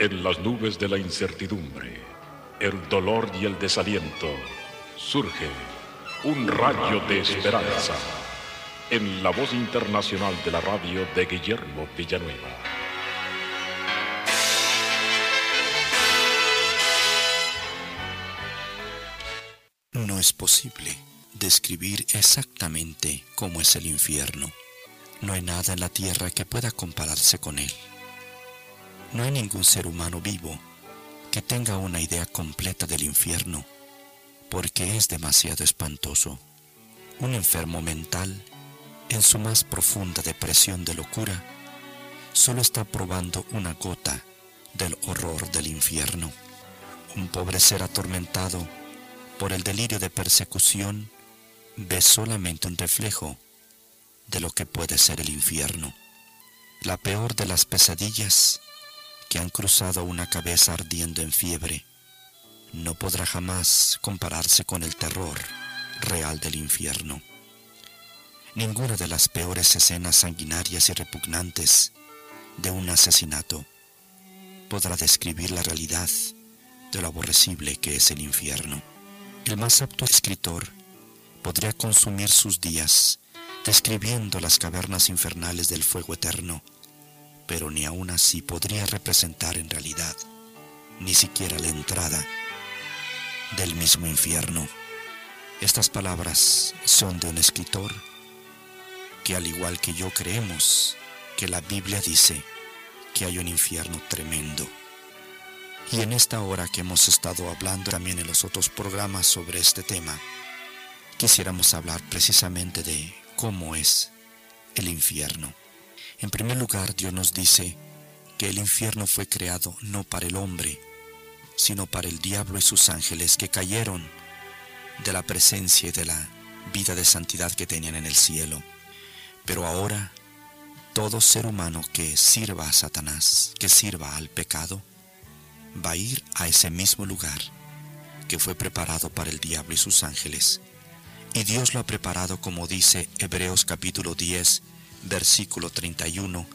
En las nubes de la incertidumbre, el dolor y el desaliento, surge un rayo de esperanza en la voz internacional de la radio de Guillermo Villanueva. No es posible describir exactamente cómo es el infierno. No hay nada en la tierra que pueda compararse con él. No hay ningún ser humano vivo que tenga una idea completa del infierno, porque es demasiado espantoso. Un enfermo mental, en su más profunda depresión de locura, solo está probando una gota del horror del infierno. Un pobre ser atormentado por el delirio de persecución ve solamente un reflejo de lo que puede ser el infierno. La peor de las pesadillas que han cruzado una cabeza ardiendo en fiebre no podrá jamás compararse con el terror real del infierno. Ninguna de las peores escenas sanguinarias y repugnantes de un asesinato podrá describir la realidad de lo aborrecible que es el infierno. El más apto escritor podría consumir sus días describiendo las cavernas infernales del fuego eterno, pero ni aun así podría representar en realidad ni siquiera la entrada del mismo infierno. Estas palabras son de un escritor que al igual que yo creemos que la Biblia dice que hay un infierno tremendo. Y en esta hora que hemos estado hablando también en los otros programas sobre este tema, quisiéramos hablar precisamente de cómo es el infierno. En primer lugar, Dios nos dice que el infierno fue creado no para el hombre, sino para el diablo y sus ángeles que cayeron de la presencia y de la vida de santidad que tenían en el cielo. Pero ahora, todo ser humano que sirva a Satanás, que sirva al pecado, va a ir a ese mismo lugar que fue preparado para el diablo y sus ángeles. Y Dios lo ha preparado, como dice Hebreos capítulo 10, versículo 31,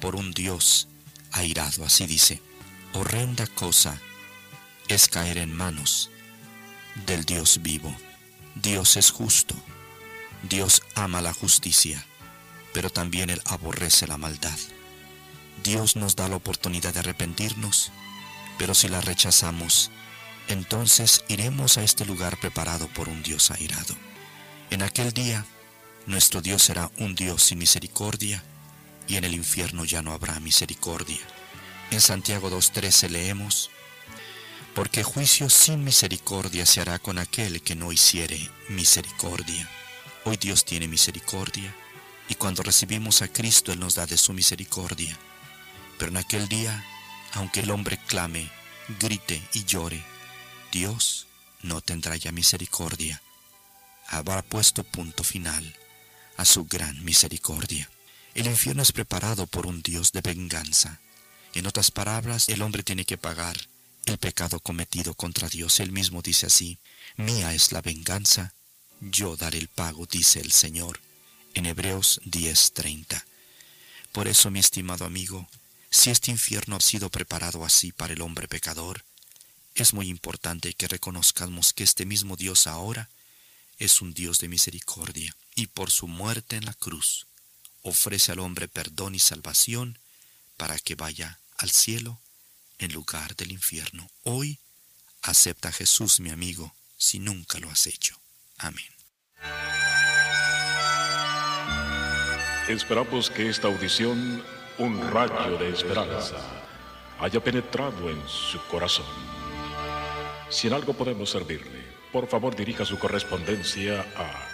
por un Dios airado. Así dice, horrenda cosa es caer en manos del Dios vivo. Dios es justo. Dios ama la justicia, pero también Él aborrece la maldad. Dios nos da la oportunidad de arrepentirnos, pero si la rechazamos, entonces iremos a este lugar preparado por un Dios airado. En aquel día, nuestro Dios será un Dios sin misericordia, y en el infierno ya no habrá misericordia. En Santiago 2.13 leemos, porque juicio sin misericordia se hará con aquel que no hiciere misericordia. Hoy Dios tiene misericordia, y cuando recibimos a Cristo Él nos da de su misericordia. Pero en aquel día, aunque el hombre clame, grite y llore, Dios no tendrá ya misericordia. Habrá puesto punto final a su gran misericordia. El infierno es preparado por un Dios de venganza. En otras palabras, el hombre tiene que pagar el pecado cometido contra Dios. Él mismo dice así, mía es la venganza, yo daré el pago, dice el Señor, en Hebreos 10:30. Por eso, mi estimado amigo, si este infierno ha sido preparado así para el hombre pecador, es muy importante que reconozcamos que este mismo Dios ahora es un Dios de misericordia y por su muerte en la cruz ofrece al hombre perdón y salvación para que vaya al cielo en lugar del infierno. Hoy acepta a Jesús, mi amigo, si nunca lo has hecho. Amén. Esperamos que esta audición, un rayo de esperanza, haya penetrado en su corazón. Si en algo podemos servirle, por favor dirija su correspondencia a